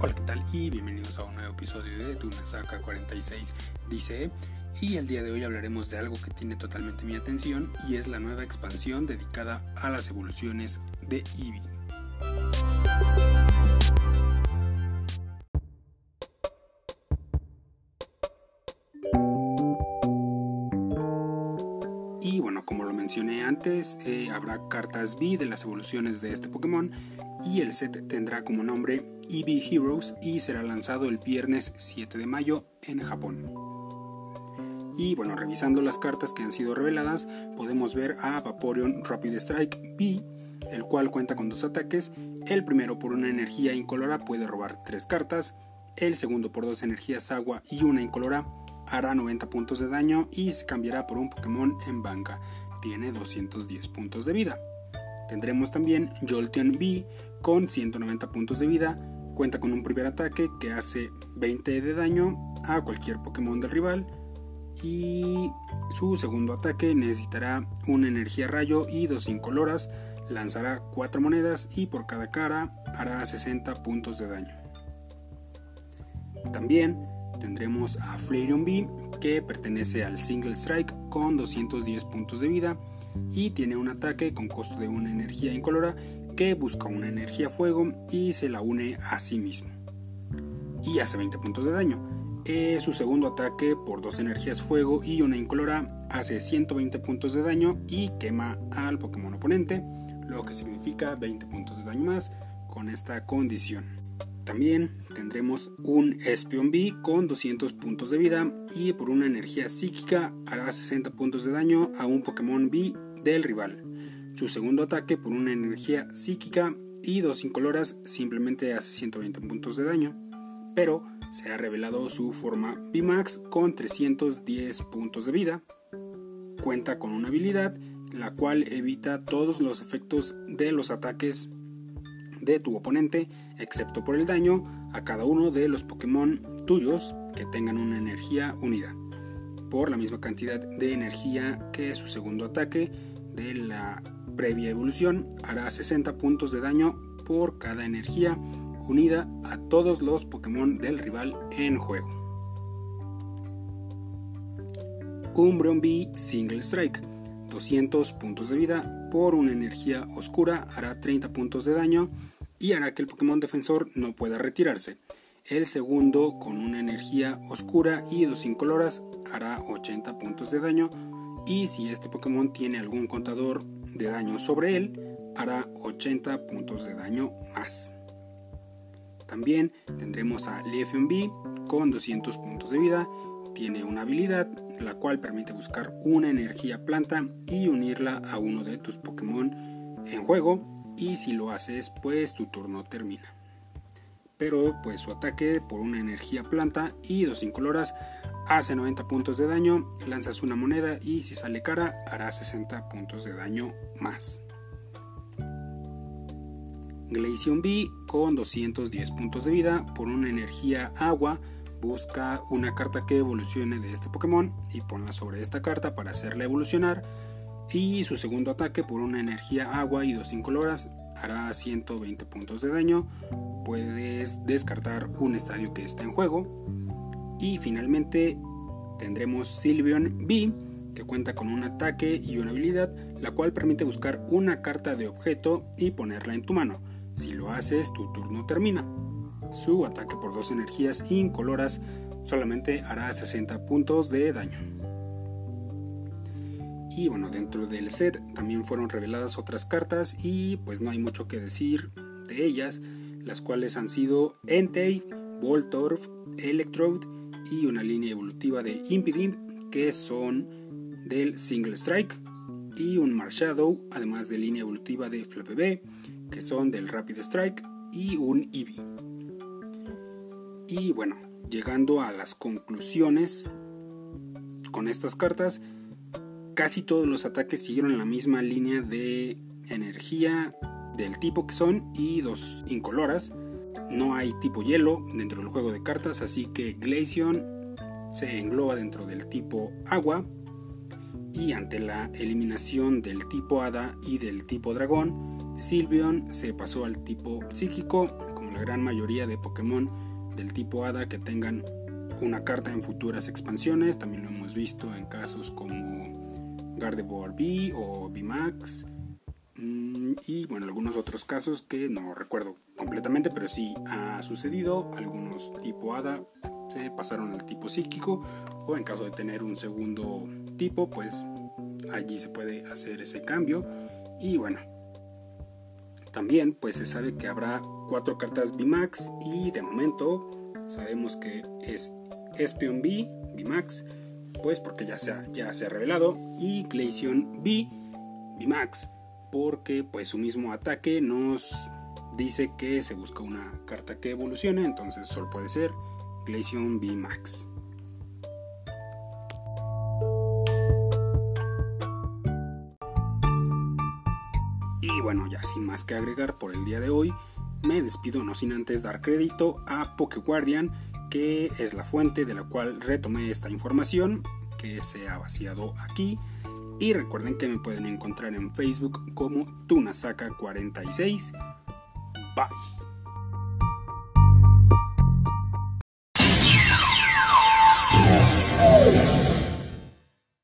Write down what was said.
Hola, ¿qué tal? Y bienvenidos a un nuevo episodio de Tunasaka 46 dice. Y el día de hoy hablaremos de algo que tiene totalmente mi atención y es la nueva expansión dedicada a las evoluciones de Eevee. Mencioné antes, eh, habrá cartas V de las evoluciones de este Pokémon y el set tendrá como nombre Eevee Heroes y será lanzado el viernes 7 de mayo en Japón. Y bueno, revisando las cartas que han sido reveladas, podemos ver a Vaporeon Rapid Strike V, el cual cuenta con dos ataques. El primero por una energía incolora puede robar tres cartas. El segundo por dos energías agua y una incolora hará 90 puntos de daño y se cambiará por un Pokémon en banca. Tiene 210 puntos de vida. Tendremos también Jolteon V con 190 puntos de vida. Cuenta con un primer ataque que hace 20 de daño a cualquier Pokémon del rival. Y su segundo ataque necesitará una energía rayo y dos incoloras. Lanzará 4 monedas y por cada cara hará 60 puntos de daño. También tendremos a Flareon B que pertenece al Single Strike con 210 puntos de vida y tiene un ataque con costo de una energía incolora que busca una energía fuego y se la une a sí mismo. Y hace 20 puntos de daño. Eh, su segundo ataque por dos energías fuego y una incolora hace 120 puntos de daño y quema al Pokémon oponente, lo que significa 20 puntos de daño más con esta condición. También tendremos un Espion B con 200 puntos de vida y por una energía psíquica hará 60 puntos de daño a un Pokémon B del rival. Su segundo ataque por una energía psíquica y dos incoloras simplemente hace 120 puntos de daño, pero se ha revelado su forma VMAX con 310 puntos de vida. Cuenta con una habilidad la cual evita todos los efectos de los ataques de tu oponente, excepto por el daño a cada uno de los Pokémon tuyos que tengan una energía unida, por la misma cantidad de energía que su segundo ataque de la previa evolución hará 60 puntos de daño por cada energía unida a todos los Pokémon del rival en juego. Umbreon B Single Strike 200 puntos de vida por una energía oscura hará 30 puntos de daño y hará que el Pokémon defensor no pueda retirarse. El segundo con una energía oscura y dos incoloras hará 80 puntos de daño y si este Pokémon tiene algún contador de daño sobre él, hará 80 puntos de daño más. También tendremos a Leafeon B con 200 puntos de vida. Tiene una habilidad la cual permite buscar una energía planta y unirla a uno de tus Pokémon en juego y si lo haces pues tu turno termina. Pero pues su ataque por una energía planta y dos incoloras hace 90 puntos de daño, lanzas una moneda y si sale cara hará 60 puntos de daño más. Glaceon B con 210 puntos de vida por una energía agua busca una carta que evolucione de este Pokémon y ponla sobre esta carta para hacerla evolucionar y su segundo ataque por una energía agua y dos incoloras hará 120 puntos de daño puedes descartar un estadio que está en juego y finalmente tendremos Sylveon B, que cuenta con un ataque y una habilidad, la cual permite buscar una carta de objeto y ponerla en tu mano. Si lo haces, tu turno termina. Su ataque por dos energías incoloras solamente hará 60 puntos de daño. Y bueno, dentro del set también fueron reveladas otras cartas y pues no hay mucho que decir de ellas, las cuales han sido Entei, Voltorb, Electrode y una línea evolutiva de Impidimp que son del Single Strike y un Marshadow, además de línea evolutiva de B que son del Rapid Strike y un Eevee. Y bueno, llegando a las conclusiones con estas cartas, casi todos los ataques siguieron la misma línea de energía del tipo que son y dos incoloras no hay tipo hielo dentro del juego de cartas, así que Glaceon se engloba dentro del tipo agua. Y ante la eliminación del tipo hada y del tipo dragón, Sylveon se pasó al tipo psíquico, como la gran mayoría de Pokémon del tipo Hada que tengan una carta en futuras expansiones. También lo hemos visto en casos como Gardevoir B o VMAX. Mm, y bueno, algunos otros casos que no recuerdo completamente, pero sí ha sucedido. Algunos tipo Hada se pasaron al tipo psíquico o en caso de tener un segundo tipo, pues allí se puede hacer ese cambio. Y bueno, también pues se sabe que habrá cuatro cartas VMAX y de momento sabemos que es Espion B, VMAX, pues porque ya se ha, ya revelado, y Glaceon B, VMAX, porque pues su mismo ataque nos dice que se busca una carta que evolucione, entonces solo puede ser Glaceon B Max. Y bueno, ya sin más que agregar por el día de hoy, me despido no sin antes dar crédito a Guardian, que es la fuente de la cual retomé esta información que se ha vaciado aquí. Y recuerden que me pueden encontrar en Facebook como Tunasaka46. Bye.